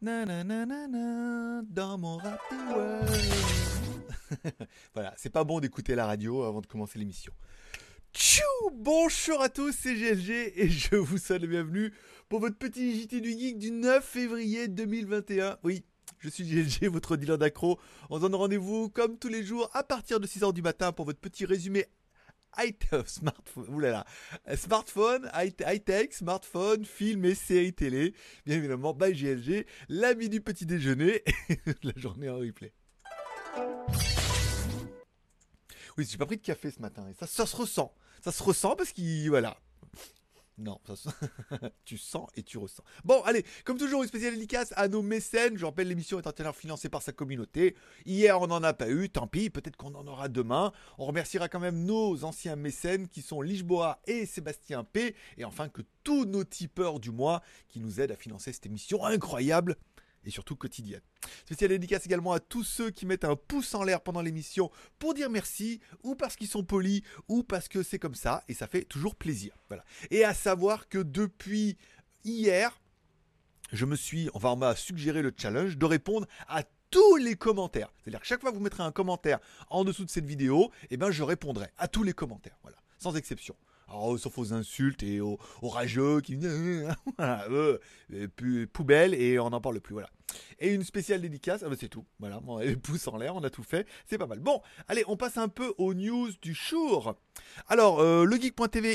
Nananana, dans mon World. voilà, c'est pas bon d'écouter la radio avant de commencer l'émission. Tchou Bonjour à tous, c'est GLG et je vous souhaite la bienvenue pour votre petit JT du Geek du 9 février 2021. Oui, je suis GLG, votre dealer d'accro. On se donne rendez-vous comme tous les jours à partir de 6h du matin pour votre petit résumé smartphone, oulala, smartphone, high-tech, smartphone, film et séries télé. Bien évidemment, by GLG, l'ami du petit déjeuner et la journée en replay. Oui, j'ai pas pris de café ce matin et ça, ça se ressent. Ça se ressent parce qu'il, voilà, non, ça, tu sens et tu ressens. Bon, allez, comme toujours, une spéciale dédicace à nos mécènes. Je rappelle, l'émission est entièrement financée par sa communauté. Hier, on n'en a pas eu, tant pis, peut-être qu'on en aura demain. On remerciera quand même nos anciens mécènes qui sont Lichboa et Sébastien P. Et enfin, que tous nos tipeurs du mois qui nous aident à financer cette émission incroyable et surtout quotidienne. Spécial dédicace également à tous ceux qui mettent un pouce en l'air pendant l'émission pour dire merci, ou parce qu'ils sont polis, ou parce que c'est comme ça, et ça fait toujours plaisir. Et à savoir que depuis hier, je me suis, enfin on m'a suggéré le challenge de répondre à tous les commentaires. C'est-à-dire que chaque fois que vous mettrez un commentaire en dessous de cette vidéo, eh ben je répondrai à tous les commentaires. Voilà, sans exception. Alors, sauf aux insultes et aux, rageux qui voilà, eux, poubelle et on n'en parle plus. Voilà. Et une spéciale dédicace, ah bah, c'est tout. Voilà, les pouces en l'air, on a tout fait, c'est pas mal. Bon, allez, on passe un peu aux news du jour. Alors, euh,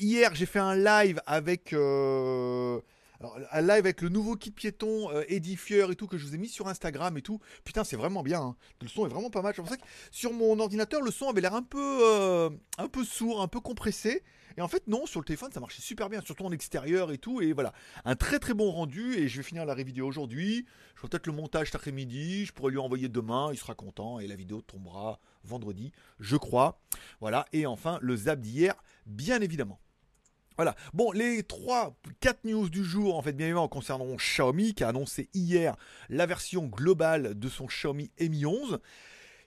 hier, j'ai fait un live avec. Euh, alors, live avec le nouveau kit piéton euh, édifieur et tout que je vous ai mis sur Instagram et tout. Putain, c'est vraiment bien. Hein. Le son est vraiment pas mal. Je pensais que sur mon ordinateur, le son avait l'air un peu, un peu sourd, un peu compressé. Et en fait, non, sur le téléphone, ça marchait super bien, surtout en extérieur et tout. Et voilà, un très très bon rendu. Et je vais finir la vidéo aujourd'hui. Je ferai peut-être le montage cet après-midi. Je pourrais lui envoyer demain. Il sera content. Et la vidéo tombera vendredi, je crois. Voilà. Et enfin, le zap d'hier, bien évidemment. Voilà. Bon, les 3, 4 news du jour, en fait, bien évidemment, concernant Xiaomi, qui a annoncé hier la version globale de son Xiaomi Mi 11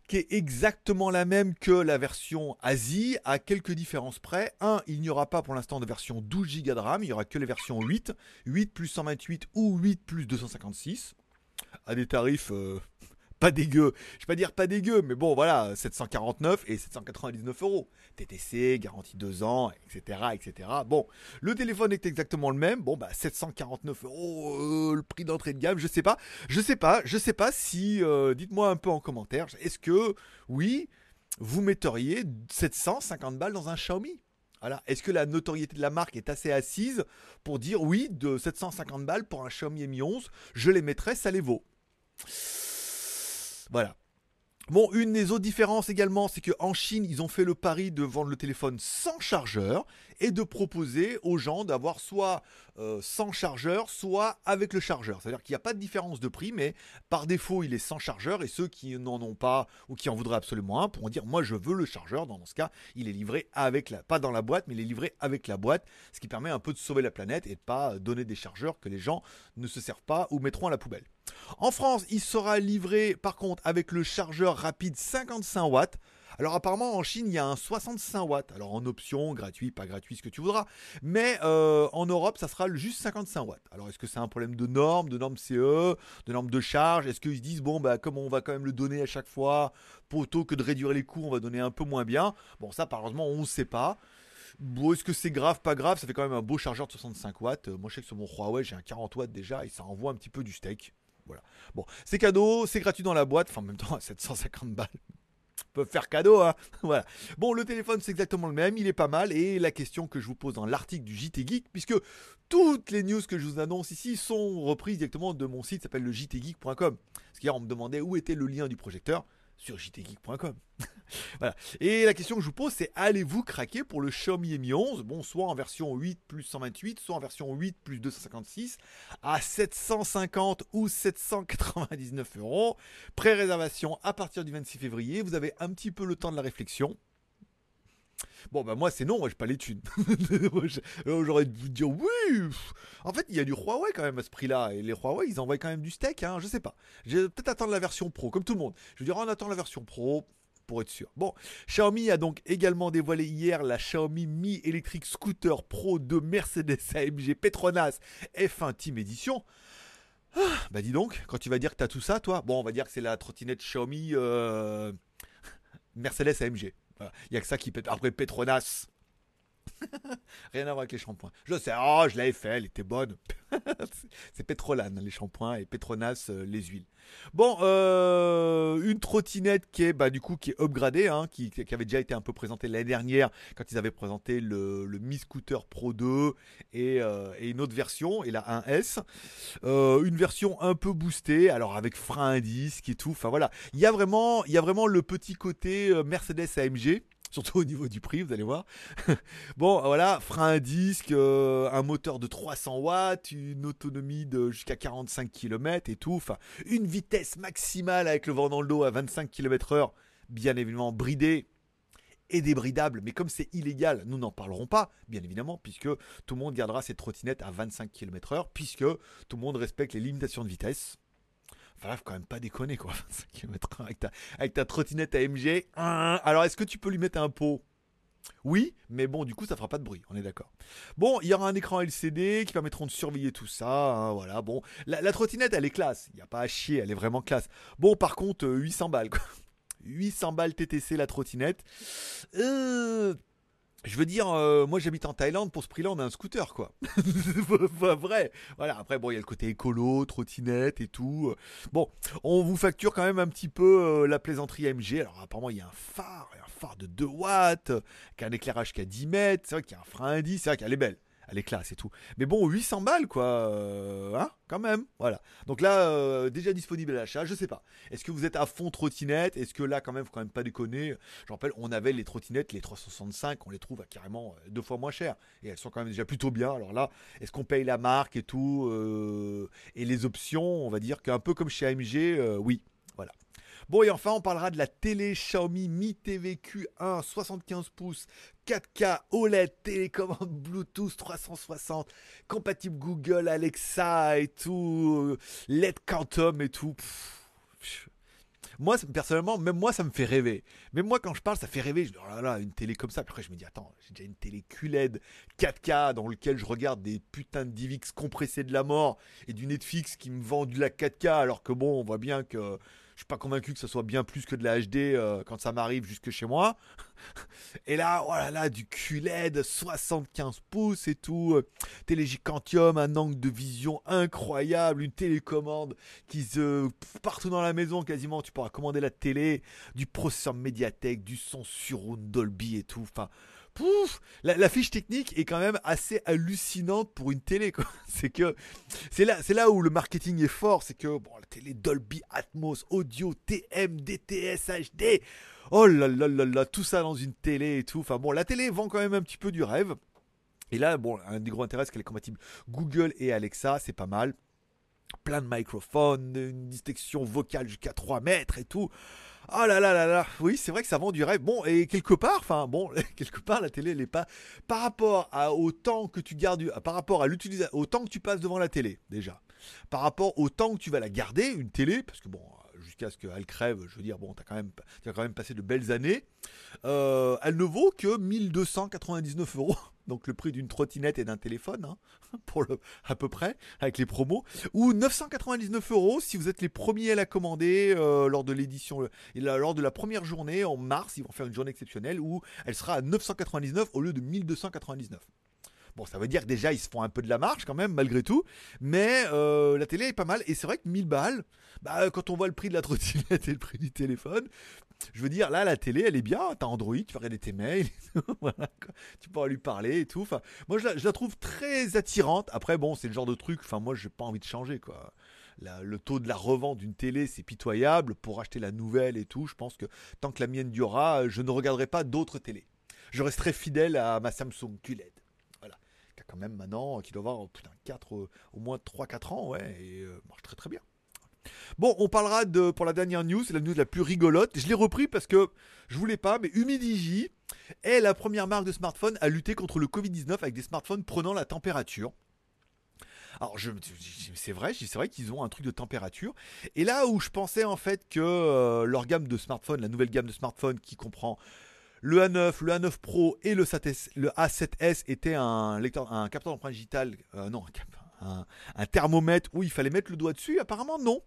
qui est exactement la même que la version Asie, à quelques différences près. Un, il n'y aura pas pour l'instant de version 12 Go de RAM, il n'y aura que les versions 8, 8 plus 128 ou 8 plus 256, à des tarifs euh, pas dégueu. Je vais pas dire pas dégueu, mais bon, voilà, 749 et 799 euros. TTC, garantie 2 ans, etc., etc. Bon, le téléphone est exactement le même. Bon, bah, 749 euros, euh, le prix d'entrée de gamme, je sais pas. Je sais pas, je sais pas si, euh, dites-moi un peu en commentaire, est-ce que, oui, vous metteriez 750 balles dans un Xiaomi? Voilà. Est-ce que la notoriété de la marque est assez assise pour dire oui, de 750 balles pour un Xiaomi Mi 11, je les mettrais, ça les vaut? Voilà. Bon, une des autres différences également, c'est qu'en Chine, ils ont fait le pari de vendre le téléphone sans chargeur et de proposer aux gens d'avoir soit euh, sans chargeur, soit avec le chargeur. C'est-à-dire qu'il n'y a pas de différence de prix, mais par défaut, il est sans chargeur et ceux qui n'en ont pas ou qui en voudraient absolument un pourront dire moi je veux le chargeur. Dans ce cas, il est livré avec la, pas dans la boîte, mais il est livré avec la boîte, ce qui permet un peu de sauver la planète et de pas donner des chargeurs que les gens ne se servent pas ou mettront à la poubelle. En France, il sera livré par contre avec le chargeur rapide 55 watts. Alors apparemment en Chine il y a un 65 watts. Alors en option, gratuit, pas gratuit, ce que tu voudras. Mais euh, en Europe ça sera juste 55 watts. Alors est-ce que c'est un problème de normes, de normes CE, de normes de charge? Est-ce qu'ils se disent bon bah comme on va quand même le donner à chaque fois, plutôt que de réduire les coûts, on va donner un peu moins bien? Bon ça malheureusement on ne sait pas. Bon, est-ce que c'est grave, pas grave? Ça fait quand même un beau chargeur de 65 watts. Moi, je sais que sur mon Huawei, j'ai un 40 watts déjà et ça envoie un petit peu du steak. Bon, c'est cadeau, c'est gratuit dans la boîte, enfin en même temps à 750 balles. Peuvent faire cadeau, hein. Bon, le téléphone c'est exactement le même, il est pas mal. Et la question que je vous pose dans l'article du JT Geek, puisque toutes les news que je vous annonce ici sont reprises directement de mon site, s'appelle le jtgeek.com. Parce qu'hier on me demandait où était le lien du projecteur sur jtgeek.com. voilà. Et la question que je vous pose, c'est allez-vous craquer pour le Xiaomi Mi 11 Bon, soit en version 8 plus 128, soit en version 8 plus 256, à 750 ou 799 euros. Pré-réservation à partir du 26 février. Vous avez un petit peu le temps de la réflexion. Bon, bah moi c'est non, moi j'ai pas thunes. Euh, j'aurais dû dire oui. En fait, il y a du Huawei quand même à ce prix-là. Et les Huawei, ils envoient quand même du steak, hein, je sais pas. Je vais peut-être attendre la version pro, comme tout le monde. Je veux dire, on attend la version pro pour être sûr. Bon, Xiaomi a donc également dévoilé hier la Xiaomi Mi Electric Scooter Pro de Mercedes AMG Petronas F1 Team Edition. Bah dis donc, quand tu vas dire que t'as tout ça, toi, bon, on va dire que c'est la trottinette Xiaomi euh, Mercedes AMG. Il y a que ça qui pète. Après Petronas. Rien à voir avec les shampoings. Je sais, oh, je l'avais fait, elle était bonne. c'est Petrolane, les shampoings, et Petronas, euh, les huiles. Bon, euh, une trottinette qui est, bah, du coup, qui est upgradée, hein, qui, avait déjà été un peu présentée l'année dernière quand ils avaient présenté le, Mi Scooter Pro 2 euh, et, une autre version, et la 1S. une version un peu boostée, alors avec frein à disque et tout. Enfin voilà, il y a vraiment, il y a vraiment le petit côté Mercedes AMG surtout au niveau du prix, vous allez voir. bon, voilà, frein à disque, euh, un moteur de 300 watts, une autonomie de jusqu'à 45 km et tout. Enfin, une vitesse maximale avec le vent dans le dos à 25 km/h, bien évidemment bridé et débridable, mais comme c'est illégal, nous n'en parlerons pas, bien évidemment, puisque tout le monde gardera ses trottinettes à 25 km/h, puisque tout le monde respecte les limitations de vitesse. Enfin, faut quand même pas déconner, quoi. 25 km avec ta, trottinette AMG. Alors, est-ce que tu peux lui mettre un pot? Oui, mais bon, du coup, ça fera pas de bruit, on est d'accord. Bon, il y aura un écran LCD qui permettront de surveiller tout ça. Hein, voilà, bon, la, trottinette, elle est classe. Il n'y a pas à chier, elle est vraiment classe. Bon, par contre, 800 euh, balles, quoi. 800 balles TTC la trottinette. Euh, je veux dire, euh, moi j'habite en Thaïlande, pour ce prix-là, on a un scooter, quoi. vrai. Voilà, après, bon, il y a le côté écolo, trottinette et tout. Bon, on vous facture quand même un petit peu euh, la plaisanterie AMG. Alors, apparemment, il y a un phare, un phare de 2 watts, qui a un éclairage qui a 10 mètres. C'est vrai qu'il y a un frein à 10, c'est vrai qu'elle est belle elle est classe et tout. Mais bon, 800 balles, quoi, euh, hein, quand même. Voilà. Donc là, euh, déjà disponible à l'achat, je sais pas. Est-ce que vous êtes à fond trottinette? Est-ce que là, quand même, faut quand même pas déconner? Je rappelle, on avait les trottinettes, les 365, on les trouve à carrément euh, deux fois moins cher. Et elles sont quand même déjà plutôt bien. Alors là, est-ce qu'on paye la marque et tout Et les options, on va dire qu'un peu comme chez AMG, oui. Voilà. Bon, et enfin, on parlera de la télé Xiaomi Mi TV Q1 75 pouces 4K OLED télécommande Bluetooth 360 compatible Google Alexa et tout LED Quantum et tout. moi, personnellement, même moi, ça me fait rêver. Même moi, quand je parle, ça fait rêver. Je dis, oh là là, une télé comme ça. Puis après, je me dis, attends, j'ai déjà une télé QLED 4K dans lequel je regarde des putains de DivX compressés de la mort et du Netflix qui me vend du la 4K alors que bon, on voit bien que suis pas convaincu que ce soit bien plus que de la HD euh, quand ça m'arrive jusque chez moi. Et là, voilà, oh là, du QLED 75 pouces et tout, euh, télégicantium, un angle de vision incroyable, une télécommande qui se partout dans la maison quasiment, tu pourras commander la télé, du processeur Mediatek, du son surround Dolby et tout. Enfin, pouf, la, fiche technique est quand même assez hallucinante pour une télé. C'est que c'est là, c'est là où le marketing est fort, c'est que bon, la télé Dolby Atmos, audio, TM, DTS, HD. Oh là là là là, tout ça dans une télé et tout. Enfin bon, la télé vend quand même un petit peu du rêve. Et là, bon, un des gros intérêts, c'est qu'elle est compatible Google et Alexa, c'est pas mal. Plein de microphones, une distinction vocale jusqu'à 3 mètres et tout. Oh là là là là, oui, c'est vrai que ça vend du rêve. Bon, et quelque part, enfin, bon, quelque part, la télé, elle n'est pas. Par rapport à, au temps que tu gardes, par rapport à l'utilisation, au que tu passes devant la télé, déjà. Par rapport au temps que tu vas la garder, une télé, parce que bon, jusqu'à ce qu'elle crève, je veux dire, bon, t'as quand même, as quand même passé de belles années. Euh, elle ne vaut que 1299 euros donc le prix d'une trottinette et d'un téléphone, hein, pour à peu près, avec les promos, ou 999 euros si vous êtes les premiers à la commander euh, lors de l'édition, lors de la première journée en mars, ils vont faire une journée exceptionnelle où elle sera à 999 au lieu de 1299. Bon, ça veut dire que déjà ils se font un peu de la marche quand même, malgré tout. Mais euh, la télé est pas mal. Et c'est vrai que 1000 balles, bah, quand on voit le prix de la trottinette et le prix du téléphone, je veux dire, là, la télé, elle est bien. T'as Android, tu vas regarder tes mails, tu pourras lui parler et tout. Enfin, moi, je la, trouve très attirante. Après, bon, c'est le genre de truc. Enfin, moi, j'ai pas envie de changer, quoi. le taux de la revente d'une télé, c'est pitoyable. Pour acheter la nouvelle et tout, je pense que tant que la mienne durera, je ne regarderai pas d'autres télés. Je resterai fidèle à ma Samsung QLED. Voilà. Qui a quand même maintenant, qui doit avoir putain, 4, euh, au moins 3-4 ans, ouais, et euh, marche très très bien. Bon, on parlera de, pour la dernière news, c'est la news la plus rigolote. Je l'ai repris parce que je voulais pas, mais Humidigi est la première marque de smartphone à lutter contre le Covid-19 avec des smartphones prenant la température. Alors, c'est vrai, c'est vrai qu'ils ont un truc de température. Et là où je pensais en fait que euh, leur gamme de smartphones, la nouvelle gamme de smartphones qui comprend le A9, le A9 Pro et le, A7S était un lecteur, un capteur d'empreinte digitale, euh, non, un, un thermomètre où il fallait mettre le doigt dessus. Apparemment, non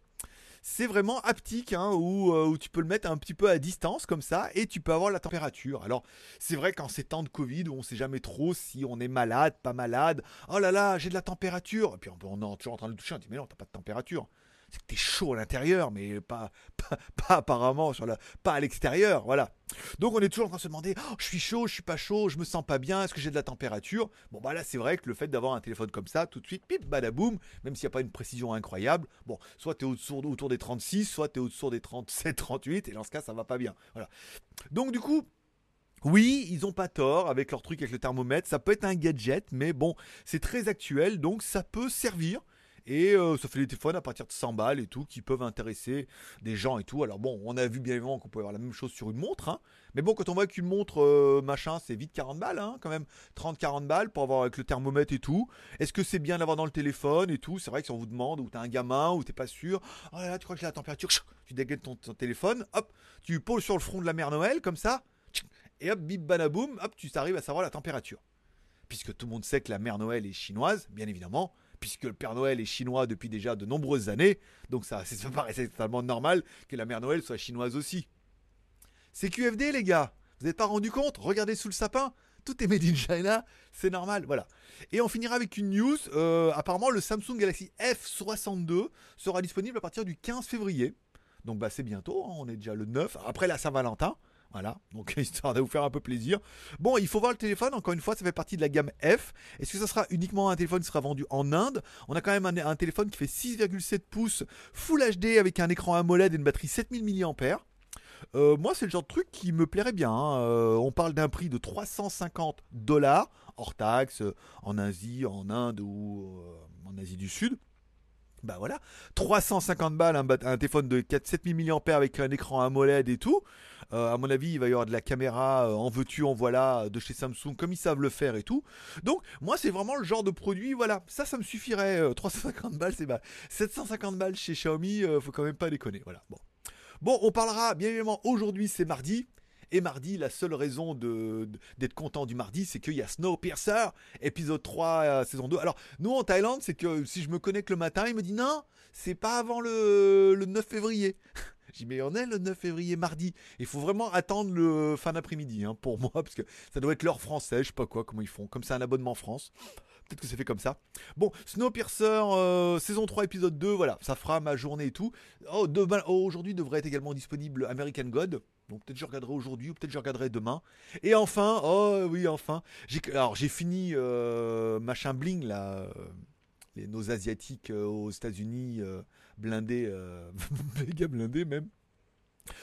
c'est vraiment haptique, hein, euh, où, tu peux le mettre un petit peu à distance comme ça, et tu peux avoir la température. Alors, c'est vrai qu'en ces temps de Covid, où on sait jamais trop si on est malade, pas malade, oh là là, j'ai de la température, et puis on est toujours en train de toucher, on dit mais non, t'as pas de température c'est que t'es chaud à l'intérieur, mais pas, pas, apparemment sur la, pas à l'extérieur, voilà. Donc on est toujours en train de se demander, oh, je suis chaud, je suis pas chaud, je me sens pas bien, est-ce que j'ai de la température? Bon bah là c'est vrai que le fait d'avoir un téléphone comme ça, tout de suite, pip, badaboum, même s'il n'y a pas une précision incroyable, bon, soit t'es autour, autour des 36, soit t'es autour des 37, 38, et dans ce cas ça va pas bien, voilà. Donc du coup, oui, ils ont pas tort avec leur truc avec le thermomètre. Ça peut être un gadget, mais bon, c'est très actuel, donc ça peut servir. Et euh, ça fait des téléphones à partir de 100 balles et tout qui peuvent intéresser des gens et tout. Alors bon, on a vu bien évidemment qu'on pouvait avoir la même chose sur une montre. Hein. Mais bon, quand on voit qu'une montre euh, machin, c'est vite 40 balles, hein, quand même 30-40 balles pour avoir avec le thermomètre et tout. Est-ce que c'est bien d'avoir dans le téléphone et tout? C'est vrai que si on vous demande, ou t'as un gamin, ou t'es pas sûr, oh là là, tu crois que j'ai la température, tu dégaines ton, téléphone, hop, tu poses sur le front de la mère Noël comme ça, et hop, bip banaboum, hop, tu arrives à savoir la température. Puisque tout le monde sait que la mère Noël est chinoise, bien évidemment puisque le Père Noël est chinois depuis déjà de nombreuses années, donc ça, ça paraissait totalement normal que la Mère Noël soit chinoise aussi. C'est QFD les gars, vous n'êtes pas rendu compte? Regardez sous le sapin, tout est made in China, c'est normal, voilà. Et on finira avec une news, euh, apparemment le Samsung Galaxy F62 sera disponible à partir du 15 février, donc bah c'est bientôt, hein, on est déjà le 9, après la Saint-Valentin. Voilà, donc histoire de vous faire un peu plaisir. Bon, il faut voir le téléphone, encore une fois, ça fait partie de la gamme F. Est-ce que ça sera uniquement un téléphone qui sera vendu en Inde? On a quand même un, téléphone qui fait 6,7 pouces Full HD avec un écran AMOLED et une batterie 7000 mAh. Euh, moi, c'est le genre de truc qui me plairait bien. Hein. Euh, on parle d'un prix de 350 dollars hors taxe en Asie, en Inde ou euh, en Asie du Sud. Bah voilà, 350 balles, un, téléphone de 4, 7000 mAh avec un écran AMOLED et tout. Euh, à mon avis, il va y avoir de la caméra euh, en veux-tu, en voilà de chez Samsung, comme ils savent le faire et tout. Donc, moi, c'est vraiment le genre de produit, voilà, ça, ça me suffirait. 350 euh, balles, c'est mal. 750 balles chez Xiaomi, faut quand même pas déconner. Voilà, bon. Bon, on parlera, bien évidemment, aujourd'hui, c'est mardi. Et mardi, la seule raison d'être content du mardi, c'est qu'il y a Snowpiercer, épisode 3, saison 2. Alors, nous en Thaïlande, c'est que si je me connecte le matin, il me dit non, c'est pas avant le, le 9 février. Dit, mais on est le 9 février, mardi. Il faut vraiment attendre le fin d'après-midi hein, pour moi, parce que ça doit être l'heure française, je sais pas quoi, comment ils font. Comme c'est un abonnement France. Peut-être que c'est fait comme ça. Bon, Snowpiercer, euh, saison 3, épisode 2, voilà, ça fera ma journée et tout. Oh, oh, aujourd'hui devrait être également disponible American God. Donc peut-être je regarderai aujourd'hui ou peut-être je regarderai demain. Et enfin, oh oui, enfin, alors j'ai fini euh, machin bling là, euh, les, nos asiatiques aux États-Unis blindé, euh, méga blindé même.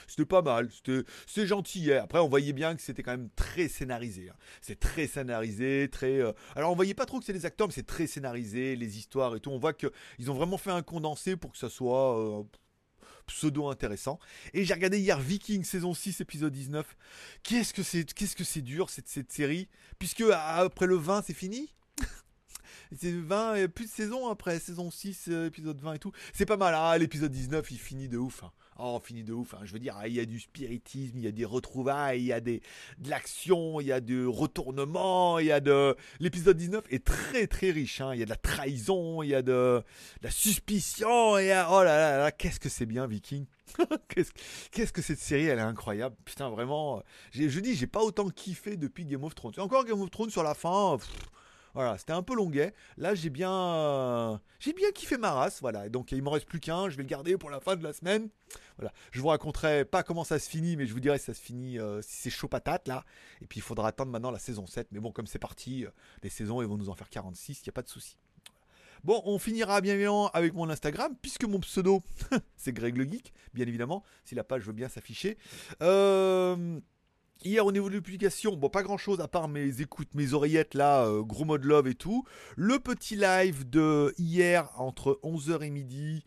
C'était pas mal, c'était gentil. Après, on voyait bien que c'était quand même très scénarisé. Hein. C'est très scénarisé, très. Euh, alors, on voyait pas trop que c'est des acteurs, mais c'est très scénarisé, les histoires et tout. On voit qu'ils ont vraiment fait un condensé pour que ça soit euh, pseudo intéressant. Et j'ai regardé hier Viking saison 6 épisode 19. Qu'est-ce que c'est qu'est-ce que c'est dur cette, cette série? Puisque après le 20 c'est fini? C'est 20, plus de saison après, saison 6, euh, épisode 20 et tout. C'est pas mal, ah, l'épisode 19, il finit de ouf. Hein. Oh, finit de ouf. Hein. Je veux dire, il y a du spiritisme, il y a des retrouvailles, il y a de l'action, il y a du retournement, il y a de. L'épisode 19 est très très riche. Hein. Il y a de la trahison, il y a de, la suspicion, et oh là là là, qu'est-ce que c'est bien, Viking. qu'est-ce que cette série, elle est incroyable. Putain, vraiment. Je dis, j'ai pas autant kiffé depuis Game of Thrones. Encore Game of Thrones sur la fin. Voilà, c'était un peu longuet. Là, j'ai bien, j'ai bien kiffé ma race. Voilà, donc il m'en reste plus qu'un. Je vais le garder pour la fin de la semaine. Voilà, je vous raconterai pas comment ça se finit, mais je vous dirai si ça se finit, euh, si c'est chaud patate là. Et puis il faudra attendre maintenant la saison 7. Mais bon, comme c'est parti, euh, les saisons, ils vont nous en faire 46. Il n'y a pas de souci. Bon, on finira bien évidemment avec mon Instagram, puisque mon pseudo, c'est Greg le Geek, bien évidemment, si la page veut bien s'afficher. Euh, Hier au niveau de l'application, bon pas grand chose à part mes écoutes, mes oreillettes là, euh, gros mode love et tout. Le petit live de hier entre 11h et midi,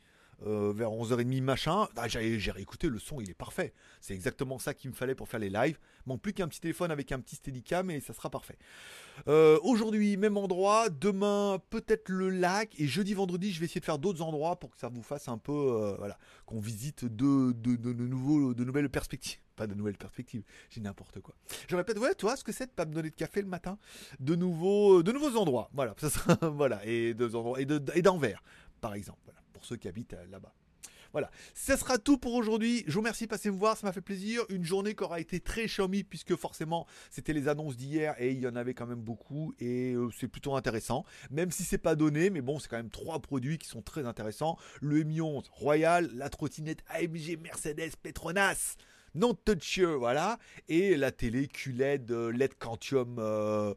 euh, vers 11h30 machin. Ah, j'ai réécouté, le son il est parfait. C'est exactement ça qu'il me fallait pour faire les lives. Manque plus qu'un petit téléphone avec un petit Steadicam et ça sera parfait. Euh, Aujourd'hui, même endroit. Demain, peut-être le lac. Et jeudi, vendredi, je vais essayer de faire d'autres endroits pour que ça vous fasse un peu, euh, voilà, qu'on visite de, de, de, de nouveaux, de nouvelles perspectives. Pas de nouvelles perspectives, j'ai n'importe quoi. Je répète, ouais, toi, ce que c'est de pas me donner de café le matin, de nouveaux, de nouveaux endroits, voilà, ça sera, voilà, et endroits, et par exemple, voilà, ceux qui habitent euh, là-bas. Voilà, ça sera tout pour aujourd'hui. Je vous remercie de passer me voir, ça m'a fait plaisir. Une journée qui aura été très Xiaomi puisque forcément c'était les annonces d'hier et il y en avait quand même beaucoup et euh, c'est plutôt intéressant. Même si c'est pas donné, mais bon, c'est quand même trois produits qui sont très intéressants. Le Mi 11 Royal, la trottinette AMG Mercedes Petronas non touchieux, voilà, et la télé QLED, euh, LED Quantium euh,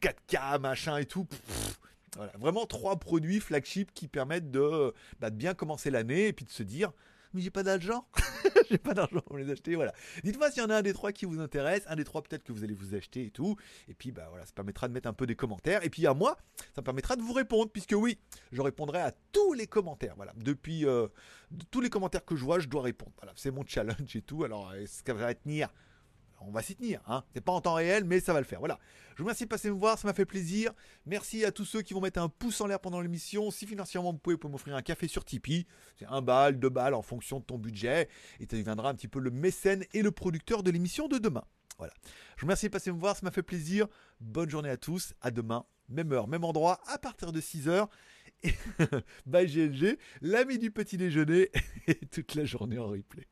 4K, machin et tout. Voilà, vraiment trois produits flagship qui permettent de, bah, de bien commencer l'année et puis de se dire mais j'ai pas d'argent, j'ai pas d'argent pour les acheter, voilà. Dites-moi s'il y en a un des trois qui vous intéresse, un des trois peut-être que vous allez vous acheter et tout, et puis bah voilà, ça permettra de mettre un peu des commentaires, et puis à moi, ça me permettra de vous répondre, puisque oui, je répondrai à tous les commentaires, voilà. Depuis euh, tous les commentaires que je vois, je dois répondre, voilà, c'est mon challenge et tout, alors est-ce que va tenir? On va s'y tenir, hein. C'est pas en temps réel, mais ça va le faire. Voilà. Je vous remercie de passer me voir, ça m'a fait plaisir. Merci à tous ceux qui vont mettre un pouce en l'air pendant l'émission. Si financièrement vous pouvez, vous pouvez m'offrir un café sur Tipeee. C'est un balle, deux balles en fonction de ton budget. Et tu deviendras un petit peu le mécène et le producteur de l'émission de demain. Voilà. Je vous remercie de passer me voir, ça m'a fait plaisir. Bonne journée à tous. À demain, même heure, même endroit, à partir de 6h. Et bye GLG, l'ami du petit déjeuner et toute la journée en replay.